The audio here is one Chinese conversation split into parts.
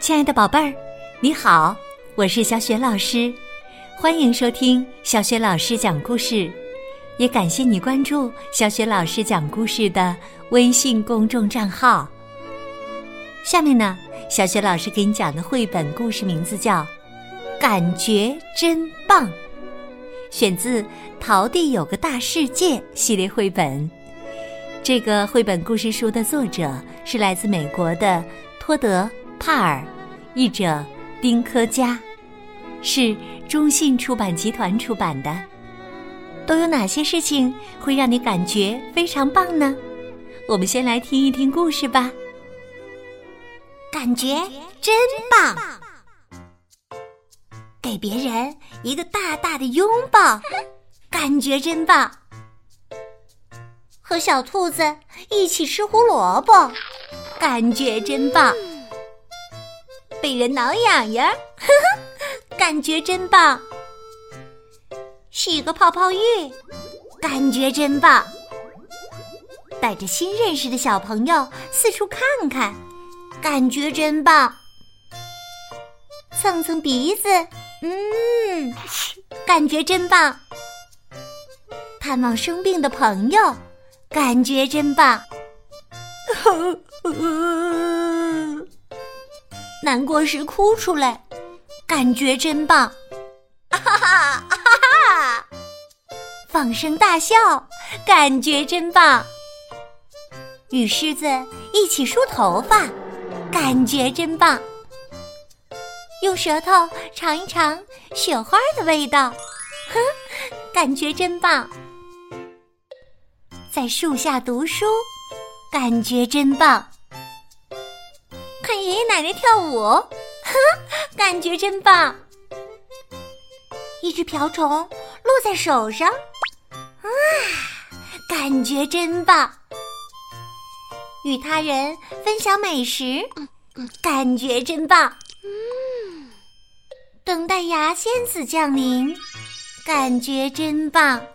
亲爱的宝贝儿，你好，我是小雪老师，欢迎收听小雪老师讲故事，也感谢你关注小雪老师讲故事的微信公众账号。下面呢，小雪老师给你讲的绘本故事名字叫《感觉真棒》，选自《桃地有个大世界》系列绘本。这个绘本故事书的作者是来自美国的托德·帕尔，译者丁科佳，是中信出版集团出版的。都有哪些事情会让你感觉非常棒呢？我们先来听一听故事吧。感觉真棒，给别人一个大大的拥抱，感觉真棒。和小兔子一起吃胡萝卜，感觉真棒；被人挠痒痒，呵呵，感觉真棒；洗个泡泡浴，感觉真棒；带着新认识的小朋友四处看看，感觉真棒；蹭蹭鼻子，嗯，感觉真棒；探望生病的朋友。感觉真棒，难过时哭出来，感觉真棒，哈哈哈哈哈！放声大笑，感觉真棒。与狮子一起梳头发，感觉真棒。用舌头尝一尝雪花的味道，哼，感觉真棒。在树下读书，感觉真棒。看爷爷奶奶跳舞，呵，感觉真棒。一只瓢虫落在手上，啊，感觉真棒。与他人分享美食，感觉真棒。嗯，等待牙仙子降临，感觉真棒。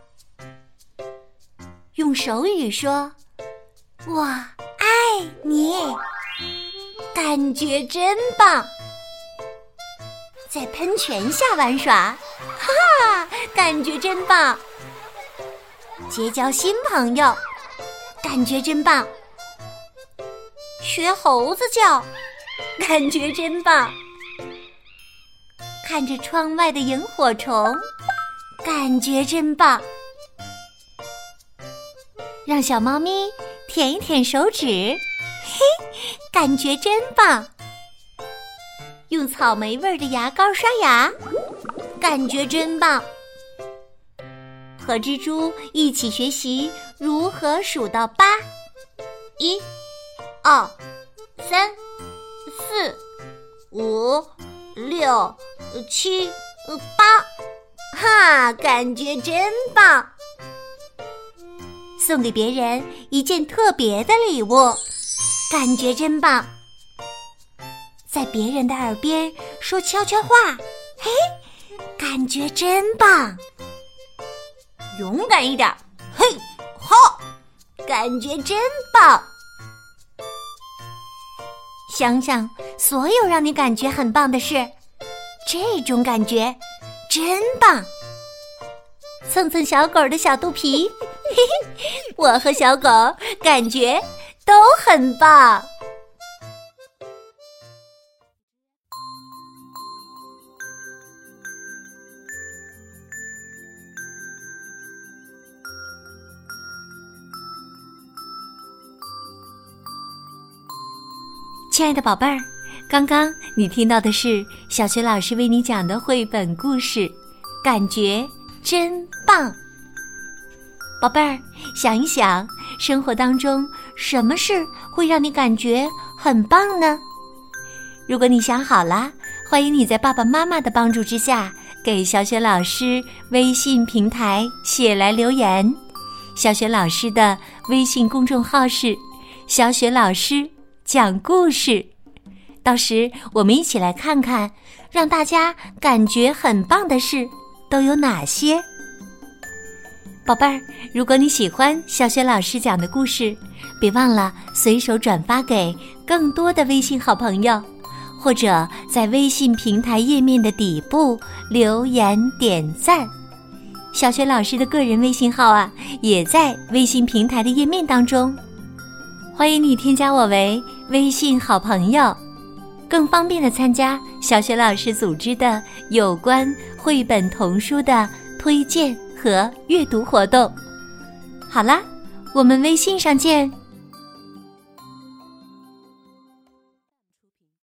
用手语说“我爱你”，感觉真棒。在喷泉下玩耍，哈哈，感觉真棒。结交新朋友，感觉真棒。学猴子叫，感觉真棒。看着窗外的萤火虫，感觉真棒。让小猫咪舔一舔手指，嘿，感觉真棒。用草莓味的牙膏刷牙，感觉真棒。和蜘蛛一起学习如何数到八，一、二、三、四、五、六、七、八，哈，感觉真棒。送给别人一件特别的礼物，感觉真棒。在别人的耳边说悄悄话，嘿，感觉真棒。勇敢一点，嘿，哈，感觉真棒。想想所有让你感觉很棒的事，这种感觉真棒。蹭蹭小狗的小肚皮。嘿嘿，我和小狗感觉都很棒。亲爱的宝贝儿，刚刚你听到的是小学老师为你讲的绘本故事，感觉真棒。宝贝儿，想一想，生活当中什么事会让你感觉很棒呢？如果你想好了，欢迎你在爸爸妈妈的帮助之下，给小雪老师微信平台写来留言。小雪老师的微信公众号是“小雪老师讲故事”，到时我们一起来看看，让大家感觉很棒的事都有哪些。宝贝儿，如果你喜欢小雪老师讲的故事，别忘了随手转发给更多的微信好朋友。或者在微信平台页面的底部留言点赞。小雪老师的个人微信号啊，也在微信平台的页面当中，欢迎你添加我为微信好朋友，更方便的参加小雪老师组织的有关绘本童书的推荐和阅读活动。好啦，我们微信上见。